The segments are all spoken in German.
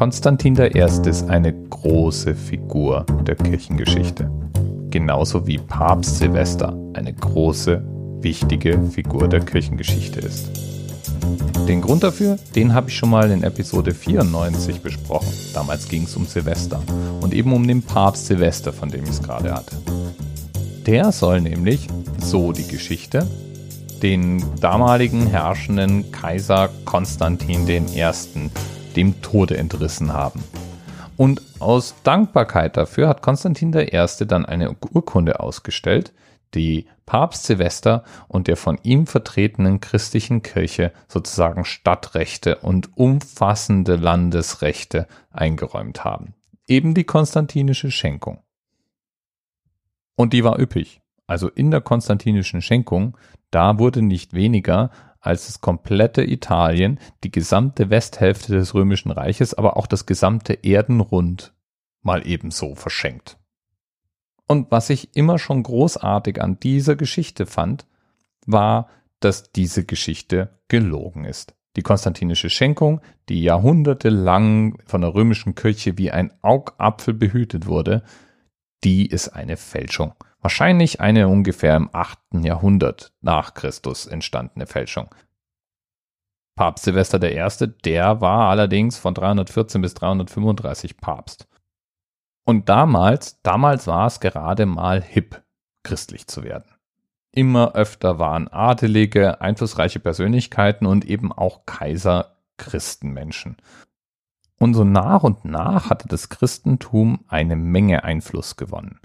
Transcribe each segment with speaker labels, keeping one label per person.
Speaker 1: Konstantin I. ist eine große Figur der Kirchengeschichte. Genauso wie Papst Silvester eine große, wichtige Figur der Kirchengeschichte ist. Den Grund dafür, den habe ich schon mal in Episode 94 besprochen. Damals ging es um Silvester und eben um den Papst Silvester, von dem ich es gerade hatte. Der soll nämlich, so die Geschichte, den damaligen herrschenden Kaiser Konstantin I. dem Tode entrissen haben. Und aus Dankbarkeit dafür hat Konstantin I. dann eine Urkunde ausgestellt, die Papst Silvester und der von ihm vertretenen christlichen Kirche sozusagen Stadtrechte und umfassende Landesrechte eingeräumt haben. Eben die konstantinische Schenkung. Und die war üppig. Also in der konstantinischen Schenkung, da wurde nicht weniger als das komplette Italien, die gesamte Westhälfte des Römischen Reiches, aber auch das gesamte Erdenrund mal ebenso verschenkt. Und was ich immer schon großartig an dieser Geschichte fand, war, dass diese Geschichte gelogen ist. Die konstantinische Schenkung, die jahrhundertelang von der römischen Kirche wie ein Augapfel behütet wurde, die ist eine Fälschung. Wahrscheinlich eine ungefähr im 8. Jahrhundert nach Christus entstandene Fälschung. Papst Silvester I., der war allerdings von 314 bis 335 Papst. Und damals, damals war es gerade mal hip, christlich zu werden. Immer öfter waren adelige, einflussreiche Persönlichkeiten und eben auch Kaiser Christenmenschen. Und so nach und nach hatte das Christentum eine Menge Einfluss gewonnen.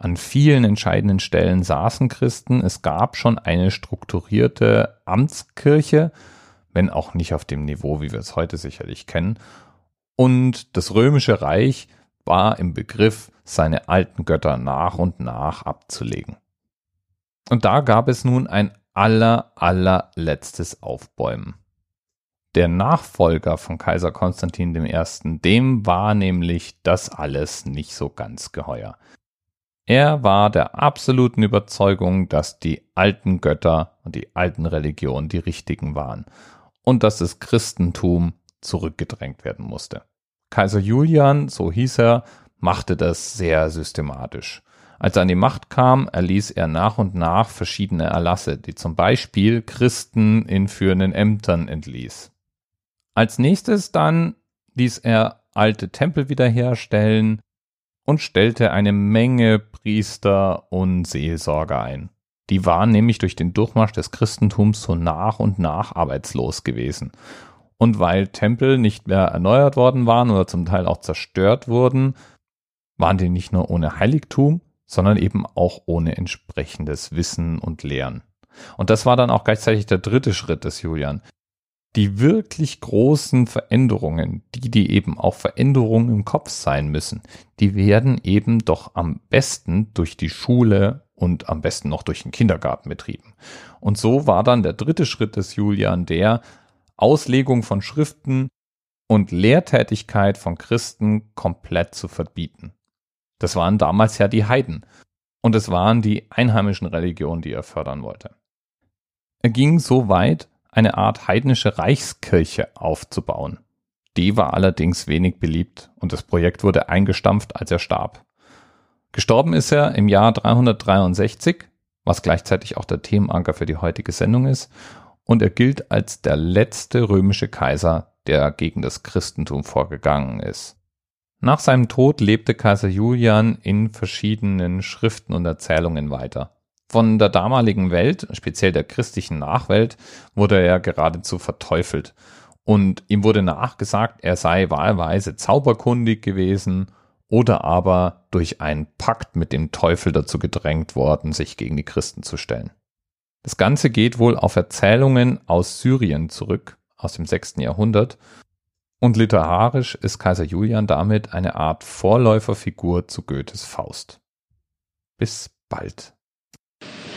Speaker 1: An vielen entscheidenden Stellen saßen Christen. Es gab schon eine strukturierte Amtskirche, wenn auch nicht auf dem Niveau, wie wir es heute sicherlich kennen. Und das römische Reich war im Begriff, seine alten Götter nach und nach abzulegen. Und da gab es nun ein aller, allerletztes Aufbäumen. Der Nachfolger von Kaiser Konstantin I., dem war nämlich das alles nicht so ganz geheuer. Er war der absoluten Überzeugung, dass die alten Götter und die alten Religionen die richtigen waren und dass das Christentum zurückgedrängt werden musste. Kaiser Julian, so hieß er, machte das sehr systematisch. Als er an die Macht kam, erließ er nach und nach verschiedene Erlasse, die zum Beispiel Christen in führenden Ämtern entließ. Als nächstes dann ließ er alte Tempel wiederherstellen und stellte eine Menge Priester und Seelsorger ein. Die waren nämlich durch den Durchmarsch des Christentums so nach und nach arbeitslos gewesen und weil Tempel nicht mehr erneuert worden waren oder zum Teil auch zerstört wurden, waren die nicht nur ohne Heiligtum, sondern eben auch ohne entsprechendes Wissen und Lehren. Und das war dann auch gleichzeitig der dritte Schritt des Julian. Die wirklich großen Veränderungen, die die eben auch Veränderungen im Kopf sein müssen, die werden eben doch am besten durch die Schule und am besten noch durch den Kindergarten betrieben. Und so war dann der dritte Schritt des Julian der, Auslegung von Schriften und Lehrtätigkeit von Christen komplett zu verbieten. Das waren damals ja die Heiden und es waren die einheimischen Religionen, die er fördern wollte. Er ging so weit, eine Art heidnische Reichskirche aufzubauen. Die war allerdings wenig beliebt und das Projekt wurde eingestampft, als er starb. Gestorben ist er im Jahr 363, was gleichzeitig auch der Themenanker für die heutige Sendung ist, und er gilt als der letzte römische Kaiser, der gegen das Christentum vorgegangen ist. Nach seinem Tod lebte Kaiser Julian in verschiedenen Schriften und Erzählungen weiter. Von der damaligen Welt, speziell der christlichen Nachwelt, wurde er geradezu verteufelt. Und ihm wurde nachgesagt, er sei wahlweise zauberkundig gewesen oder aber durch einen Pakt mit dem Teufel dazu gedrängt worden, sich gegen die Christen zu stellen. Das Ganze geht wohl auf Erzählungen aus Syrien zurück, aus dem 6. Jahrhundert, und literarisch ist Kaiser Julian damit eine Art Vorläuferfigur zu Goethes Faust. Bis bald.